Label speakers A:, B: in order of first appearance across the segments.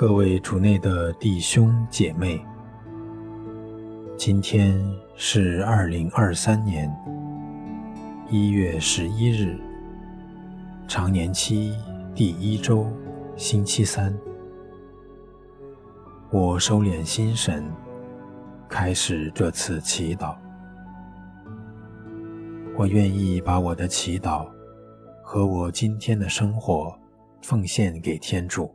A: 各位主内的弟兄姐妹，今天是二零二三年一月十一日，常年期第一周，星期三。我收敛心神，开始这次祈祷。我愿意把我的祈祷和我今天的生活奉献给天主。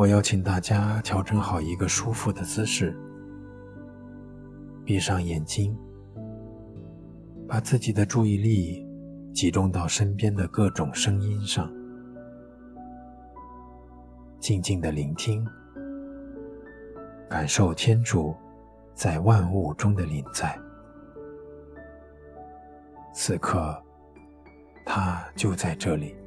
A: 我邀请大家调整好一个舒服的姿势，闭上眼睛，把自己的注意力集中到身边的各种声音上，静静的聆听，感受天主在万物中的临在。此刻，他就在这里。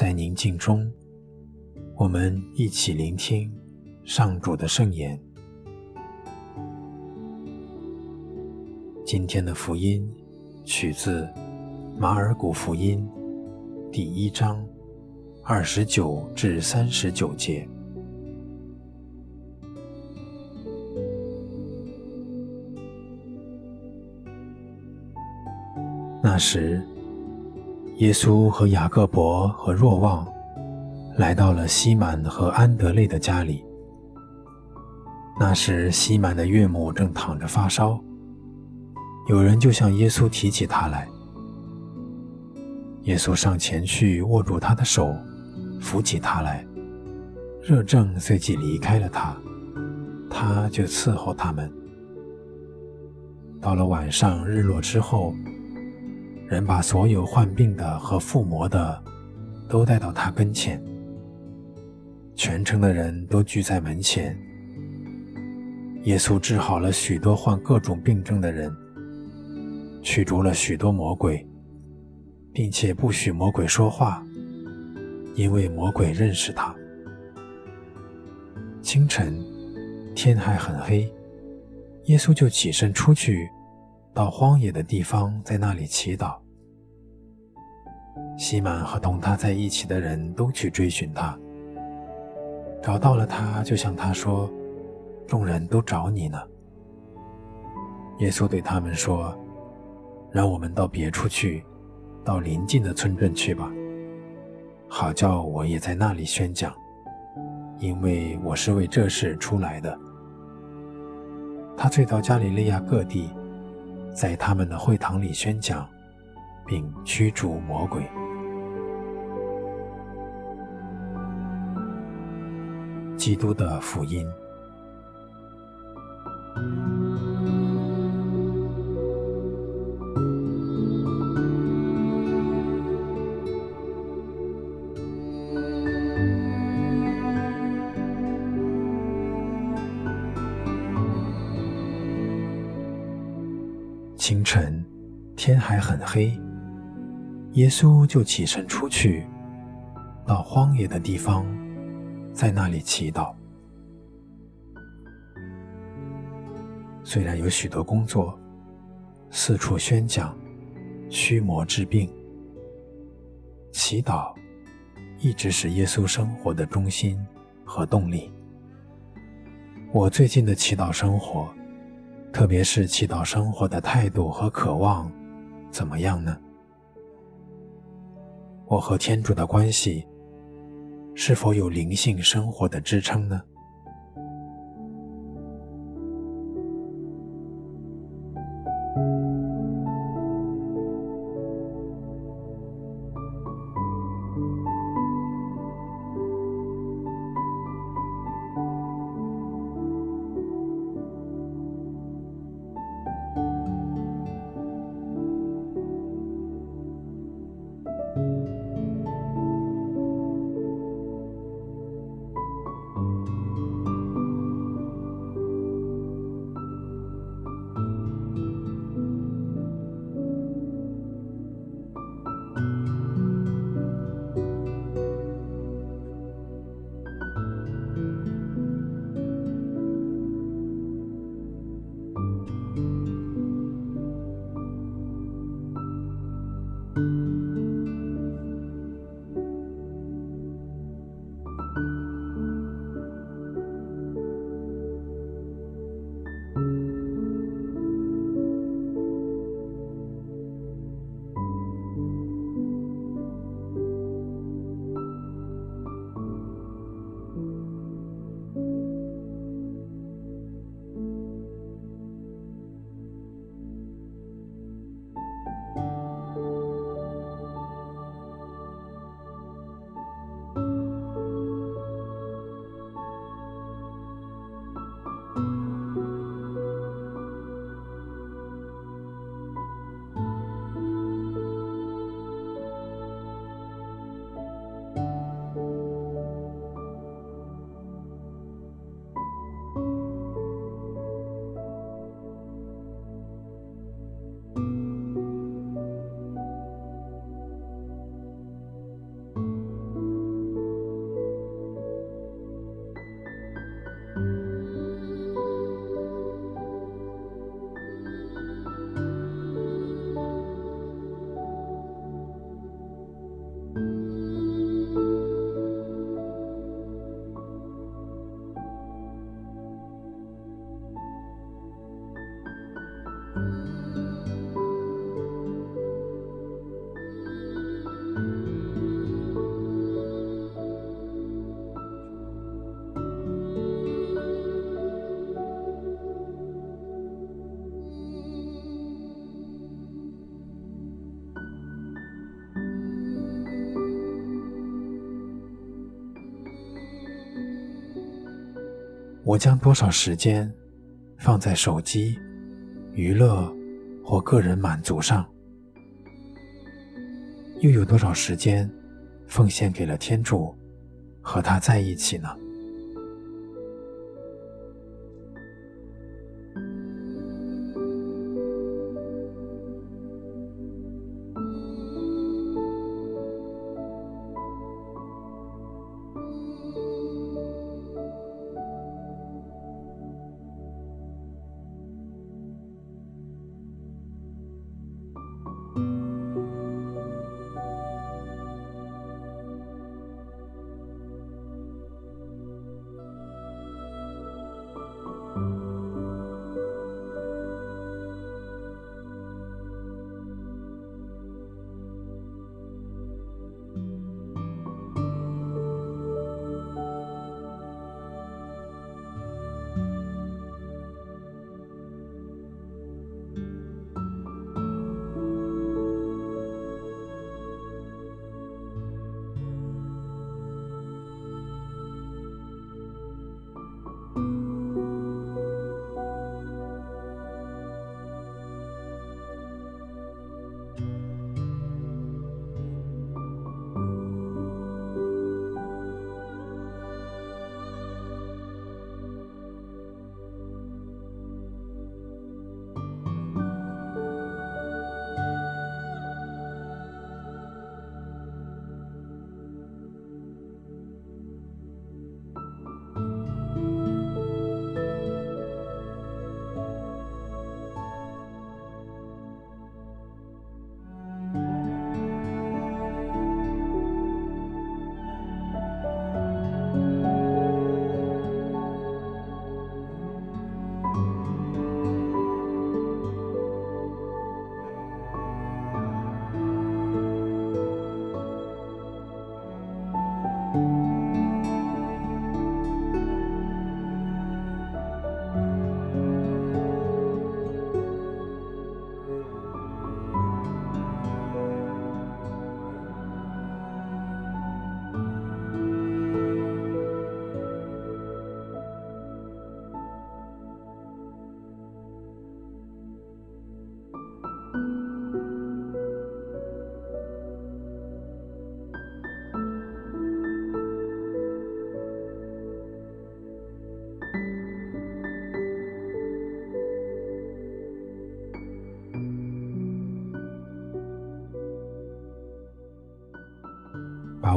A: 在宁静中，我们一起聆听上主的圣言。今天的福音取自马尔谷福音第一章二十九至三十九节。那时，耶稣和雅各伯和若望来到了西满和安德肋的家里。那时，西满的岳母正躺着发烧，有人就向耶稣提起他来。耶稣上前去握住他的手，扶起他来，热症随即离开了他，他就伺候他们。到了晚上，日落之后。人把所有患病的和附魔的都带到他跟前，全城的人都聚在门前。耶稣治好了许多患各种病症的人，驱逐了许多魔鬼，并且不许魔鬼说话，因为魔鬼认识他。清晨，天还很黑，耶稣就起身出去。到荒野的地方，在那里祈祷。西满和同他在一起的人都去追寻他，找到了他，就向他说：“众人都找你呢。”耶稣对他们说：“让我们到别处去，到邻近的村镇去吧，好叫我也在那里宣讲，因为我是为这事出来的。”他遂到加里利亚各地。在他们的会堂里宣讲，并驱逐魔鬼。基督的福音。清晨，天还很黑，耶稣就起身出去，到荒野的地方，在那里祈祷。虽然有许多工作，四处宣讲，驱魔治病，祈祷一直是耶稣生活的中心和动力。我最近的祈祷生活，特别是祈祷生活的态度和渴望，怎么样呢？我和天主的关系，是否有灵性生活的支撑呢？我将多少时间放在手机、娱乐或个人满足上，又有多少时间奉献给了天主，和他在一起呢？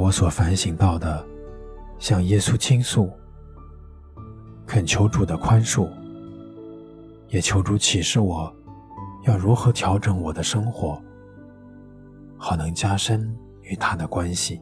A: 我所反省到的向耶稣倾诉，恳求主的宽恕，也求主启示我要如何调整我的生活，好能加深与他的关系。